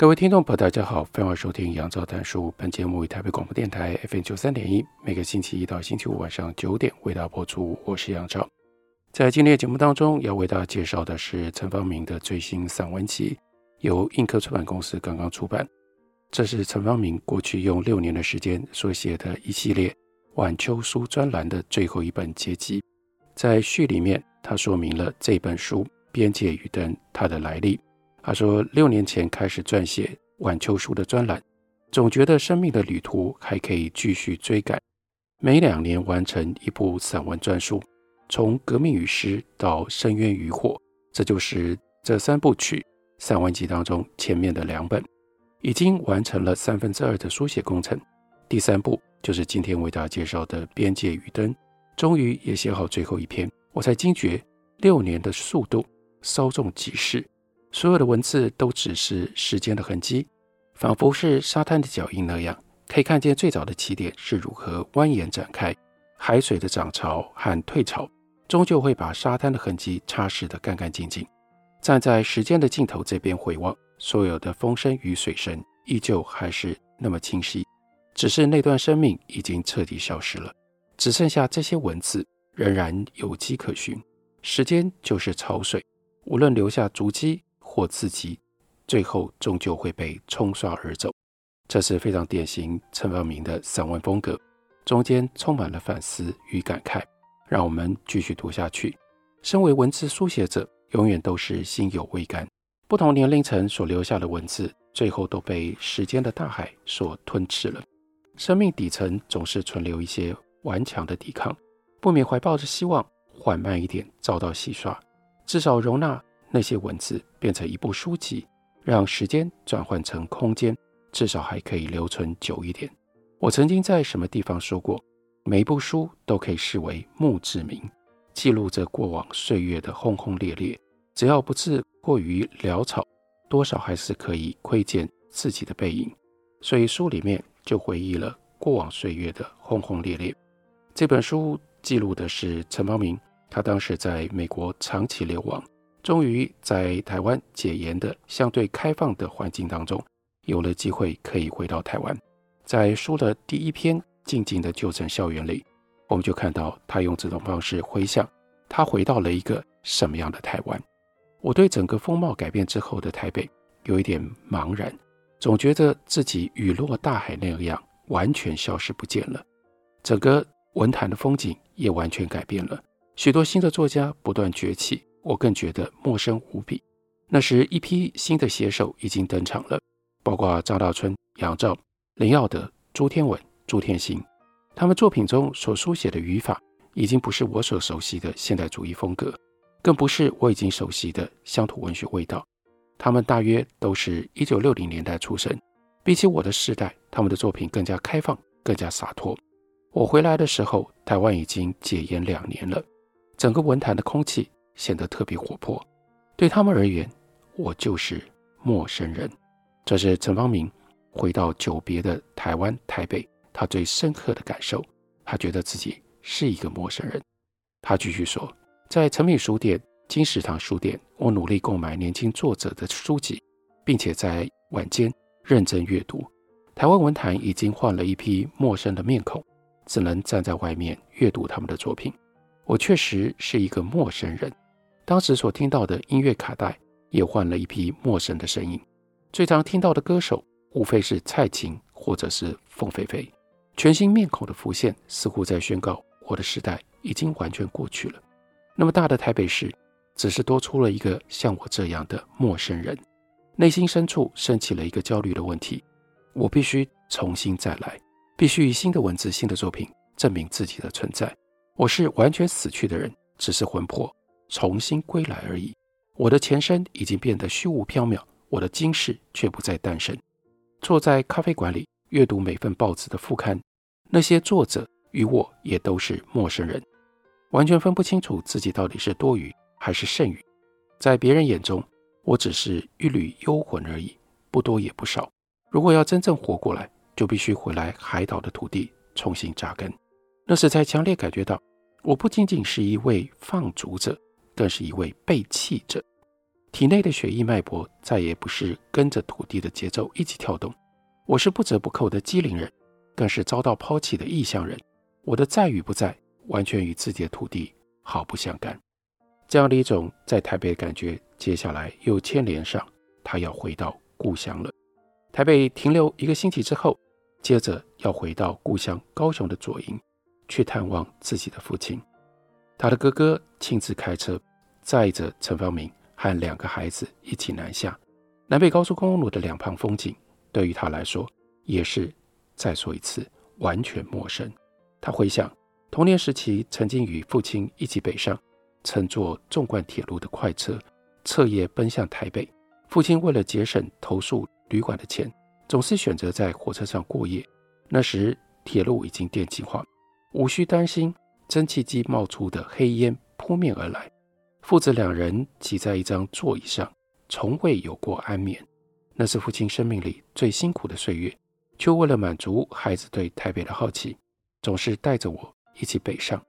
各位听众朋友，大家好，欢迎收听杨照谈书。本节目于台北广播电台 FM 九三点一，每个星期一到星期五晚上九点为大家播出。我是杨照。在今天的节目当中，要为大家介绍的是陈芳明的最新散文集，由印刻出版公司刚刚出版。这是陈芳明过去用六年的时间所写的一系列晚秋书专栏的最后一本结集。在序里面，他说明了这本书《边界与灯》它的来历。他说，六年前开始撰写晚秋书的专栏，总觉得生命的旅途还可以继续追赶。每两年完成一部散文专书，从《革命与诗》到《深渊与火》，这就是这三部曲散文集当中前面的两本，已经完成了三分之二的书写工程。第三部就是今天为大家介绍的《边界与灯》，终于也写好最后一篇。我才惊觉，六年的速度稍纵即逝。所有的文字都只是时间的痕迹，仿佛是沙滩的脚印那样，可以看见最早的起点是如何蜿蜒展开。海水的涨潮和退潮，终究会把沙滩的痕迹擦拭得干干净净。站在时间的尽头这边回望，所有的风声与水声依旧还是那么清晰，只是那段生命已经彻底消失了，只剩下这些文字仍然有迹可循。时间就是潮水，无论留下足迹。或刺激，最后终究会被冲刷而走，这是非常典型陈芳明的散文风格，中间充满了反思与感慨。让我们继续读下去。身为文字书写者，永远都是心有未甘。不同年龄层所留下的文字，最后都被时间的大海所吞噬了。生命底层总是存留一些顽强的抵抗，不免怀抱着希望，缓慢一点遭到洗刷，至少容纳。那些文字变成一部书籍，让时间转换成空间，至少还可以留存久一点。我曾经在什么地方说过，每一部书都可以视为墓志铭，记录着过往岁月的轰轰烈烈。只要不是过于潦草，多少还是可以窥见自己的背影。所以书里面就回忆了过往岁月的轰轰烈烈。这本书记录的是陈邦明，他当时在美国长期流亡。终于在台湾解严的相对开放的环境当中，有了机会可以回到台湾。在书的第一篇《静静的旧城校园》里，我们就看到他用这种方式回想他回到了一个什么样的台湾。我对整个风貌改变之后的台北有一点茫然，总觉得自己雨落大海那样完全消失不见了。整个文坛的风景也完全改变了，许多新的作家不断崛起。我更觉得陌生无比。那时，一批新的写手已经登场了，包括张大春、杨照、林耀德、朱天文、朱天心。他们作品中所书写的语法，已经不是我所熟悉的现代主义风格，更不是我已经熟悉的乡土文学味道。他们大约都是一九六零年代出生，比起我的世代，他们的作品更加开放，更加洒脱。我回来的时候，台湾已经戒严两年了，整个文坛的空气。显得特别活泼，对他们而言，我就是陌生人。这是陈芳明回到久别的台湾台北，他最深刻的感受。他觉得自己是一个陌生人。他继续说，在诚品书店、金石堂书店，我努力购买年轻作者的书籍，并且在晚间认真阅读。台湾文坛已经换了一批陌生的面孔，只能站在外面阅读他们的作品。我确实是一个陌生人。当时所听到的音乐卡带也换了一批陌生的声音，最常听到的歌手无非是蔡琴或者是凤飞飞。全新面孔的浮现，似乎在宣告我的时代已经完全过去了。那么大的台北市，只是多出了一个像我这样的陌生人。内心深处升起了一个焦虑的问题：我必须重新再来，必须以新的文字、新的作品证明自己的存在。我是完全死去的人，只是魂魄。重新归来而已，我的前身已经变得虚无缥缈，我的今世却不再诞生。坐在咖啡馆里阅读每份报纸的副刊，那些作者与我也都是陌生人，完全分不清楚自己到底是多余还是剩余。在别人眼中，我只是一缕幽魂而已，不多也不少。如果要真正活过来，就必须回来海岛的土地重新扎根。那时才强烈感觉到，我不仅仅是一位放逐者，更是一位被弃者。体内的血液脉搏再也不是跟着土地的节奏一起跳动，我是不折不扣的机灵人，更是遭到抛弃的异乡人。我的在与不在，完全与自己的土地毫不相干。这样的一种在台北的感觉，接下来又牵连上他要回到故乡了。台北停留一个星期之后，接着要回到故乡高雄的左营，去探望自己的父亲。他的哥哥亲自开车载着陈方明。和两个孩子一起南下，南北高速公路的两旁风景对于他来说也是再说一次完全陌生。他回想童年时期曾经与父亲一起北上，乘坐纵贯铁路的快车，彻夜奔向台北。父亲为了节省投宿旅馆的钱，总是选择在火车上过夜。那时铁路已经电气化，无需担心蒸汽机冒出的黑烟扑面而来。父子两人挤在一张座椅上，从未有过安眠。那是父亲生命里最辛苦的岁月，却为了满足孩子对台北的好奇，总是带着我一起北上。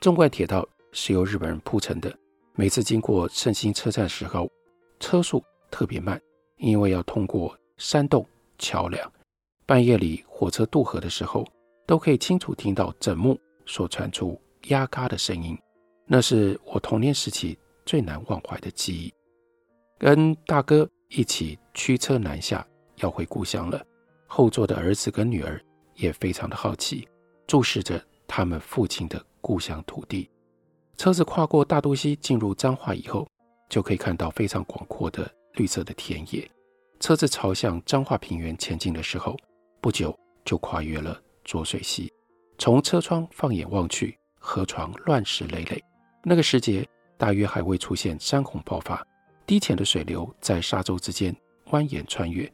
纵贯铁道是由日本人铺成的，每次经过圣心车站时候，车速特别慢，因为要通过山洞、桥梁。半夜里火车渡河的时候，都可以清楚听到枕木所传出压嘎的声音。那是我童年时期最难忘怀的记忆。跟大哥一起驱车南下，要回故乡了。后座的儿子跟女儿也非常的好奇，注视着他们父亲的故乡土地。车子跨过大都溪，进入彰化以后，就可以看到非常广阔的绿色的田野。车子朝向彰化平原前进的时候，不久就跨越了浊水溪。从车窗放眼望去，河床乱石累累。那个时节，大约还未出现山洪爆发，低浅的水流在沙洲之间蜿蜒穿越。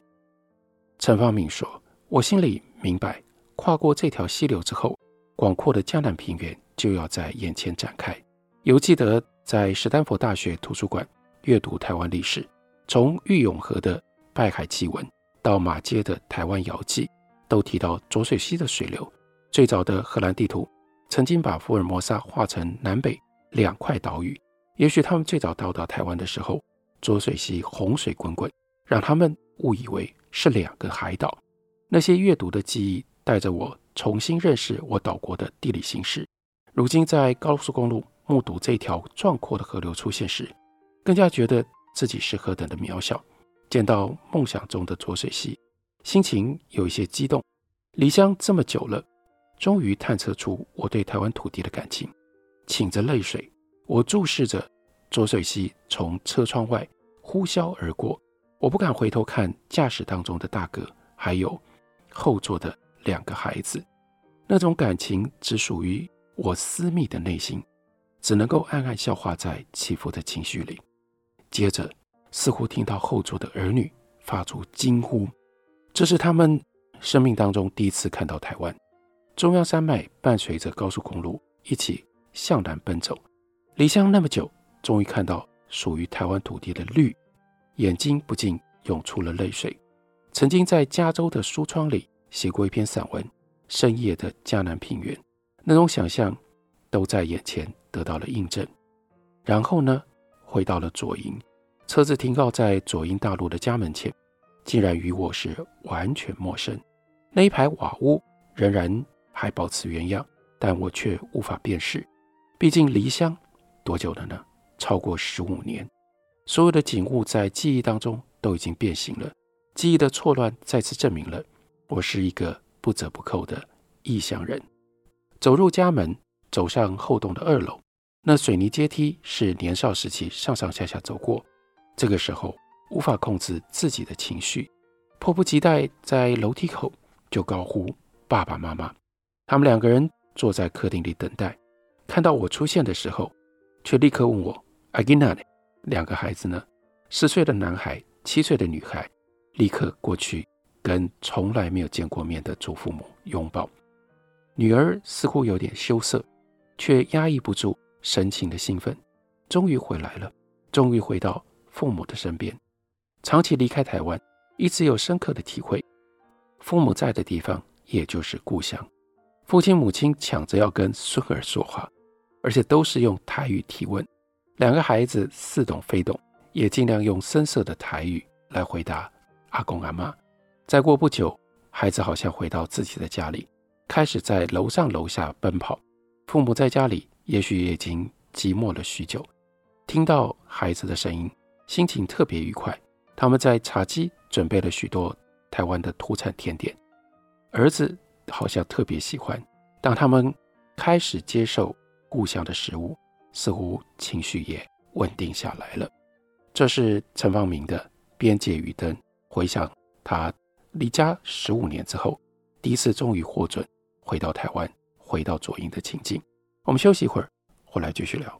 陈芳明说：“我心里明白，跨过这条溪流之后，广阔的江南平原就要在眼前展开。”犹记得在史丹佛大学图书馆阅读台湾历史，从郁永河的拜海祭文到马街的台湾谣记，都提到浊水溪的水流。最早的荷兰地图曾经把福尔摩沙画成南北。两块岛屿，也许他们最早到达台湾的时候，浊水溪洪水滚滚，让他们误以为是两个海岛。那些阅读的记忆带着我重新认识我岛国的地理形势。如今在高速公路目睹这条壮阔的河流出现时，更加觉得自己是何等的渺小。见到梦想中的浊水溪，心情有一些激动。离乡这么久了，终于探测出我对台湾土地的感情。噙着泪水，我注视着浊水溪从车窗外呼啸而过。我不敢回头看驾驶当中的大哥，还有后座的两个孩子。那种感情只属于我私密的内心，只能够暗暗消化在起伏的情绪里。接着，似乎听到后座的儿女发出惊呼，这是他们生命当中第一次看到台湾。中央山脉伴随着高速公路一起。向南奔走，离乡那么久，终于看到属于台湾土地的绿，眼睛不禁涌出了泪水。曾经在加州的书窗里写过一篇散文《深夜的嘉南平原》，那种想象都在眼前得到了印证。然后呢，回到了左营，车子停靠在左营大路的家门前，竟然与我是完全陌生。那一排瓦屋仍然还保持原样，但我却无法辨识。毕竟离乡多久了呢？超过十五年，所有的景物在记忆当中都已经变形了。记忆的错乱再次证明了我是一个不折不扣的异乡人。走入家门，走上后栋的二楼，那水泥阶梯是年少时期上上下下走过。这个时候无法控制自己的情绪，迫不及待在楼梯口就高呼爸爸妈妈。他们两个人坐在客厅里等待。看到我出现的时候，却立刻问我：“阿吉娜呢？两个孩子呢，十岁的男孩，七岁的女孩，立刻过去跟从来没有见过面的祖父母拥抱。女儿似乎有点羞涩，却压抑不住神情的兴奋。终于回来了，终于回到父母的身边。长期离开台湾，一直有深刻的体会。父母在的地方，也就是故乡。父亲母亲抢着要跟孙儿说话，而且都是用台语提问。两个孩子似懂非懂，也尽量用生涩的台语来回答阿公阿妈。再过不久，孩子好像回到自己的家里，开始在楼上楼下奔跑。父母在家里，也许已经寂寞了许久，听到孩子的声音，心情特别愉快。他们在茶几准备了许多台湾的土产甜点，儿子。好像特别喜欢。当他们开始接受故乡的食物，似乎情绪也稳定下来了。这是陈芳明的《边界余灯》，回想他离家十五年之后，第一次终于获准回到台湾，回到左营的情境。我们休息一会儿，回来继续聊。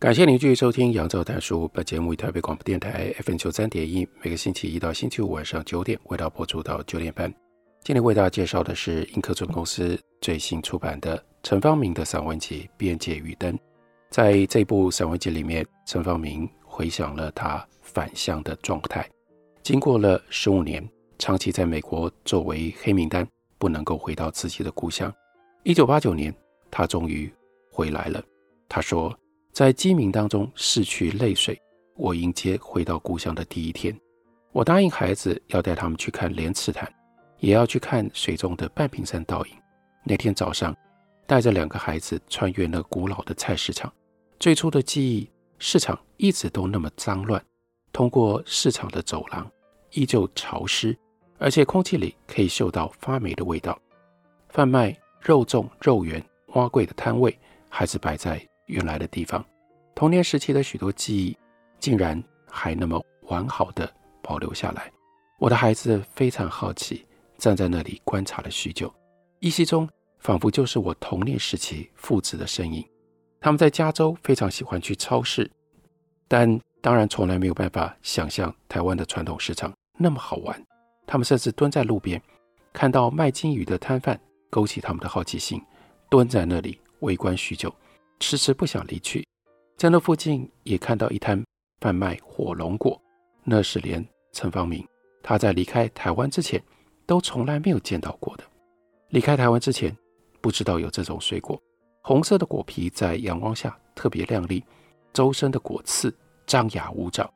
感谢您继续收听《杨照谈书》。本节目以台北广播电台 FM 九三点一，每个星期一到星期五晚上九点为大家播出到九点半。今天为大家介绍的是印刻准公司最新出版的陈方明的散文集《边界与灯》。在这部散文集里面，陈方明回想了他返乡的状态。经过了十五年，长期在美国作为黑名单，不能够回到自己的故乡。一九八九年，他终于回来了。他说。在鸡鸣当中拭去泪水，我迎接回到故乡的第一天。我答应孩子要带他们去看莲池潭，也要去看水中的半屏山倒影。那天早上，带着两个孩子穿越那古老的菜市场。最初的记忆，市场一直都那么脏乱。通过市场的走廊，依旧潮湿，而且空气里可以嗅到发霉的味道。贩卖肉粽、肉圆、花桂的摊位还是摆在。原来的地方，童年时期的许多记忆，竟然还那么完好的保留下来。我的孩子非常好奇，站在那里观察了许久，依稀中仿佛就是我童年时期父子的身影。他们在加州非常喜欢去超市，但当然从来没有办法想象台湾的传统市场那么好玩。他们甚至蹲在路边，看到卖金鱼的摊贩，勾起他们的好奇心，蹲在那里围观许久。迟迟不想离去，在那附近也看到一摊贩卖火龙果，那是连陈方明他在离开台湾之前都从来没有见到过的。离开台湾之前不知道有这种水果，红色的果皮在阳光下特别亮丽，周身的果刺张牙舞爪，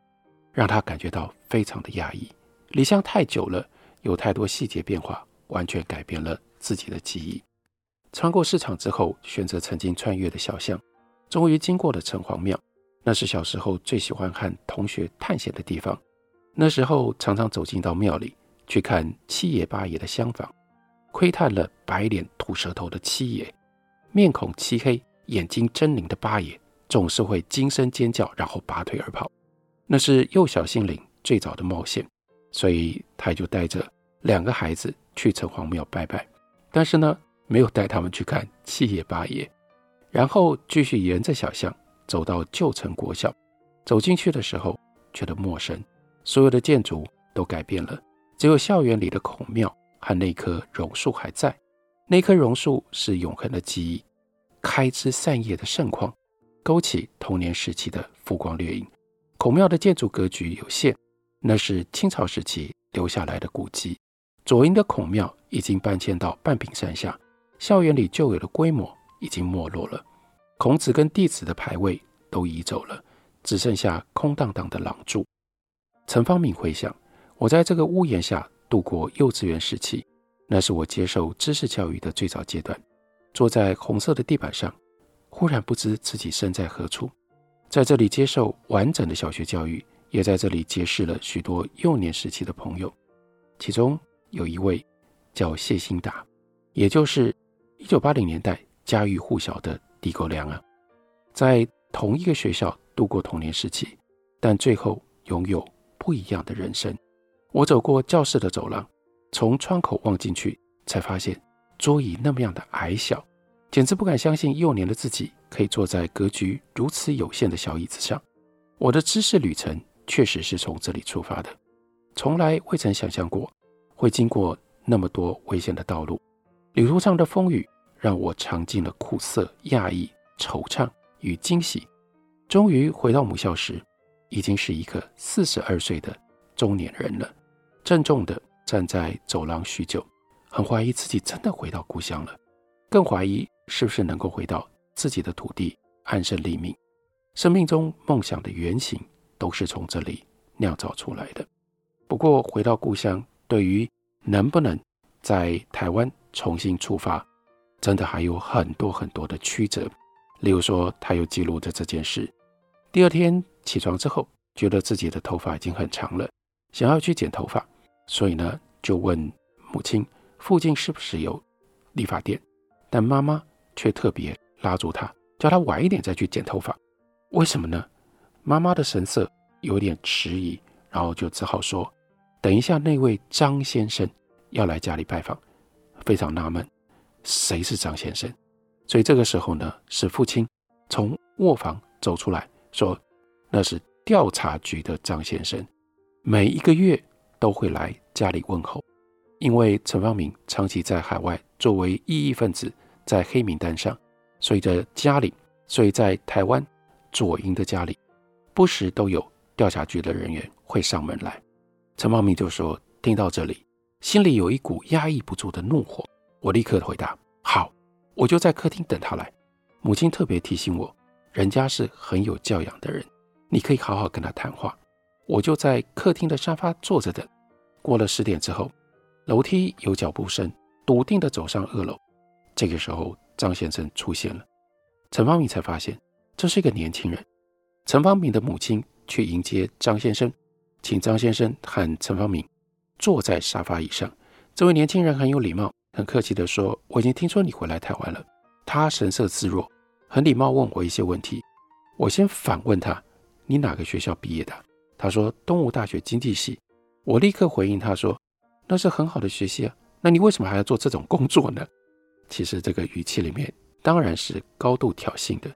让他感觉到非常的压抑。离乡太久了，有太多细节变化，完全改变了自己的记忆。穿过市场之后，选择曾经穿越的小巷，终于经过了城隍庙。那是小时候最喜欢和同学探险的地方。那时候常常走进到庙里去看七爷八爷的厢房，窥探了白脸吐舌头的七爷，面孔漆黑、眼睛狰狞的八爷，总是会惊声尖叫，然后拔腿而跑。那是幼小心灵最早的冒险，所以他就带着两个孩子去城隍庙拜拜。但是呢，没有带他们去看七爷八爷，然后继续沿着小巷走到旧城国小。走进去的时候觉得陌生，所有的建筑都改变了，只有校园里的孔庙和那棵榕树还在。那棵榕树是永恒的记忆，开枝散叶的盛况，勾起童年时期的浮光掠影。孔庙的建筑格局有限，那是清朝时期留下来的古迹。左营的孔庙已经搬迁到半屏山下。校园里旧有的规模已经没落了，孔子跟弟子的牌位都移走了，只剩下空荡荡的廊柱。陈方敏回想，我在这个屋檐下度过幼稚园时期，那是我接受知识教育的最早阶段。坐在红色的地板上，忽然不知自己身在何处。在这里接受完整的小学教育，也在这里结识了许多幼年时期的朋友，其中有一位叫谢兴达，也就是一九八零年代家喻户晓的地沟梁啊，在同一个学校度过童年时期，但最后拥有不一样的人生。我走过教室的走廊，从窗口望进去，才发现桌椅那么样的矮小，简直不敢相信幼年的自己。可以坐在格局如此有限的小椅子上，我的知识旅程确实是从这里出发的。从来未曾想象过会经过那么多危险的道路，旅途上的风雨让我尝尽了苦涩、讶异、惆怅与惊喜。终于回到母校时，已经是一个四十二岁的中年人了，郑重地站在走廊许久，很怀疑自己真的回到故乡了，更怀疑是不是能够回到。自己的土地安身立命，生命中梦想的原型都是从这里酿造出来的。不过回到故乡，对于能不能在台湾重新出发，真的还有很多很多的曲折。例如说，他又记录着这件事：第二天起床之后，觉得自己的头发已经很长了，想要去剪头发，所以呢就问母亲附近是不是有理发店，但妈妈却特别。拉住他，叫他晚一点再去剪头发。为什么呢？妈妈的神色有点迟疑，然后就只好说：“等一下，那位张先生要来家里拜访。”非常纳闷，谁是张先生？所以这个时候呢，是父亲从卧房走出来说：“那是调查局的张先生，每一个月都会来家里问候。因为陈芳明长期在海外作为异议分子，在黑名单上。”所以在家里，所以在台湾左营的家里，不时都有调查局的人员会上门来。陈方明就说：“听到这里，心里有一股压抑不住的怒火。”我立刻回答：“好，我就在客厅等他来。”母亲特别提醒我：“人家是很有教养的人，你可以好好跟他谈话。”我就在客厅的沙发坐着等。过了十点之后，楼梯有脚步声，笃定地走上二楼。这个时候。张先生出现了，陈方敏才发现这是一个年轻人。陈方敏的母亲去迎接张先生，请张先生和陈方敏坐在沙发椅上。这位年轻人很有礼貌，很客气地说：“我已经听说你回来台湾了。”他神色自若，很礼貌问我一些问题。我先反问他：“你哪个学校毕业的？”他说：“东吴大学经济系。”我立刻回应他说：“那是很好的学习啊，那你为什么还要做这种工作呢？”其实这个语气里面当然是高度挑衅的。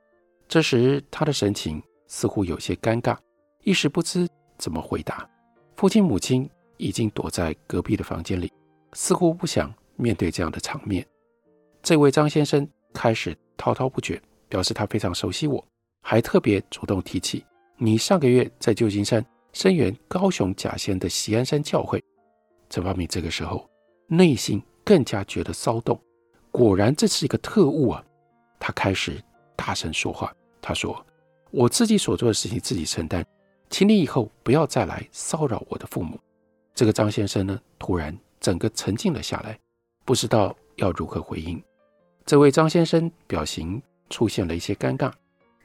这时他的神情似乎有些尴尬，一时不知怎么回答。父亲母亲已经躲在隔壁的房间里，似乎不想面对这样的场面。这位张先生开始滔滔不绝，表示他非常熟悉我，还特别主动提起你上个月在旧金山声援高雄甲仙的锡安山教会。陈发明这个时候内心更加觉得骚动。果然这是一个特务啊！他开始大声说话。他说：“我自己所做的事情自己承担，请你以后不要再来骚扰我的父母。”这个张先生呢，突然整个沉静了下来，不知道要如何回应。这位张先生表情出现了一些尴尬，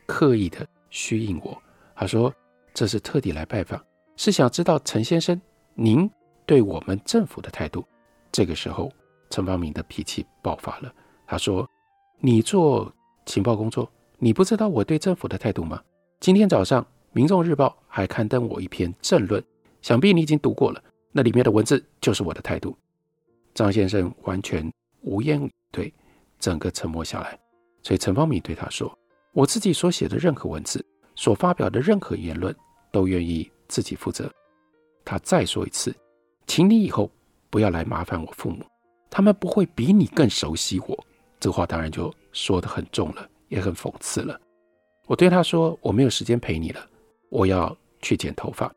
刻意的虚应我。他说：“这是特地来拜访，是想知道陈先生您对我们政府的态度。”这个时候。陈芳明的脾气爆发了。他说：“你做情报工作，你不知道我对政府的态度吗？今天早上《民众日报》还刊登我一篇政论，想必你已经读过了。那里面的文字就是我的态度。”张先生完全无言以对，整个沉默下来。所以陈方明对他说：“我自己所写的任何文字，所发表的任何言论，都愿意自己负责。”他再说一次，请你以后不要来麻烦我父母。他们不会比你更熟悉我，这话当然就说得很重了，也很讽刺了。我对他说：“我没有时间陪你了，我要去剪头发。”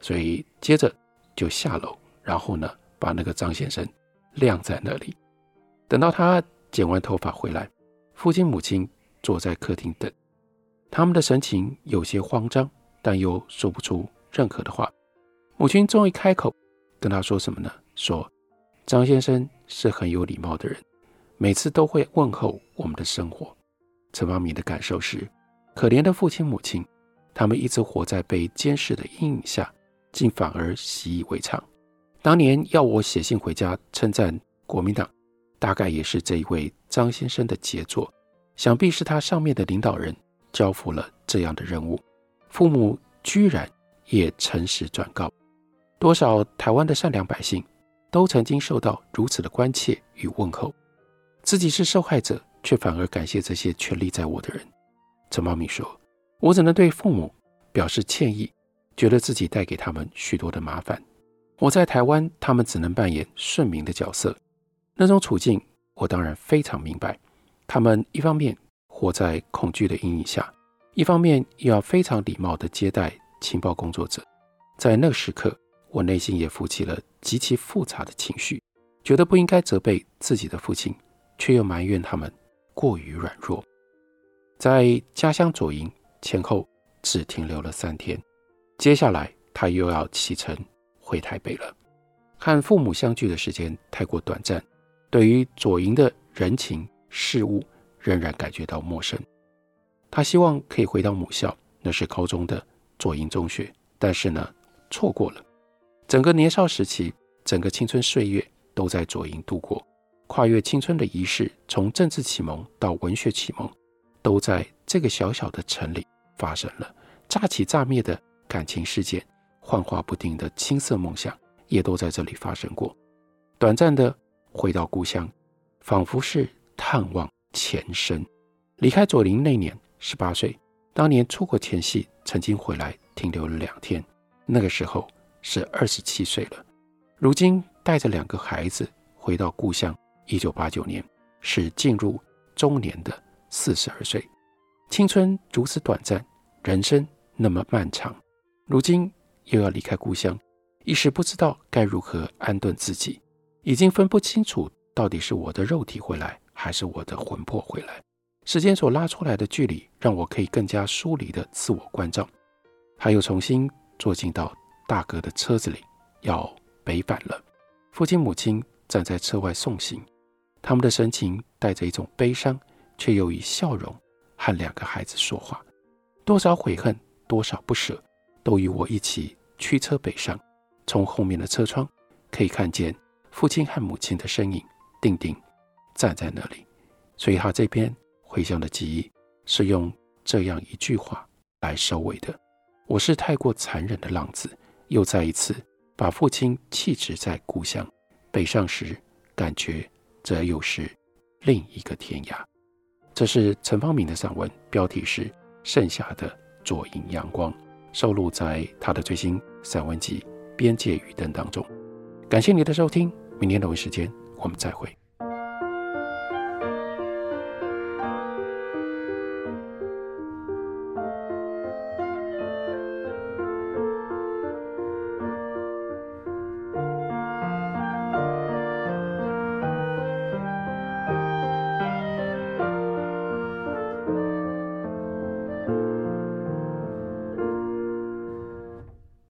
所以接着就下楼，然后呢，把那个张先生晾在那里。等到他剪完头发回来，父亲母亲坐在客厅等。他们的神情有些慌张，但又说不出任何的话。母亲终于开口跟他说什么呢？说张先生是很有礼貌的人，每次都会问候我们的生活。陈芳明的感受是，可怜的父亲母亲，他们一直活在被监视的阴影下，竟反而习以为常。当年要我写信回家称赞国民党，大概也是这一位张先生的杰作。想必是他上面的领导人交付了这样的任务，父母居然也诚实转告。多少台湾的善良百姓都曾经受到如此的关切与问候，自己是受害者。却反而感谢这些权力在我的人。陈茂明说：“我只能对父母表示歉意，觉得自己带给他们许多的麻烦。我在台湾，他们只能扮演顺民的角色，那种处境我当然非常明白。他们一方面活在恐惧的阴影下，一方面又要非常礼貌地接待情报工作者。在那时刻，我内心也浮起了极其复杂的情绪，觉得不应该责备自己的父亲，却又埋怨他们。”过于软弱，在家乡左营前后只停留了三天，接下来他又要启程回台北了。和父母相聚的时间太过短暂，对于左营的人情事物仍然感觉到陌生。他希望可以回到母校，那是高中的左营中学，但是呢，错过了。整个年少时期，整个青春岁月都在左营度过。跨越青春的仪式，从政治启蒙到文学启蒙，都在这个小小的城里发生了。乍起乍灭的感情事件，幻化不定的青涩梦想，也都在这里发生过。短暂的回到故乡，仿佛是探望前生。离开左营那年，十八岁，当年出国前夕，曾经回来停留了两天，那个时候是二十七岁了。如今带着两个孩子回到故乡。一九八九年，是进入中年的四十二岁，青春如此短暂，人生那么漫长，如今又要离开故乡，一时不知道该如何安顿自己，已经分不清楚到底是我的肉体回来，还是我的魂魄回来。时间所拉出来的距离，让我可以更加疏离的自我关照，还有重新坐进到大哥的车子里，要北返了。父亲母亲站在车外送行。他们的神情带着一种悲伤，却又以笑容和两个孩子说话。多少悔恨，多少不舍，都与我一起驱车北上。从后面的车窗可以看见父亲和母亲的身影，定定站在那里。所以他这篇回乡的记忆是用这样一句话来收尾的：我是太过残忍的浪子，又再一次把父亲弃置在故乡。北上时，感觉。这又是另一个天涯。这是陈方明的散文，标题是《盛夏的左营阳光》，收录在他的最新散文集《边界与灯》当中。感谢你的收听，明天同一时间我们再会。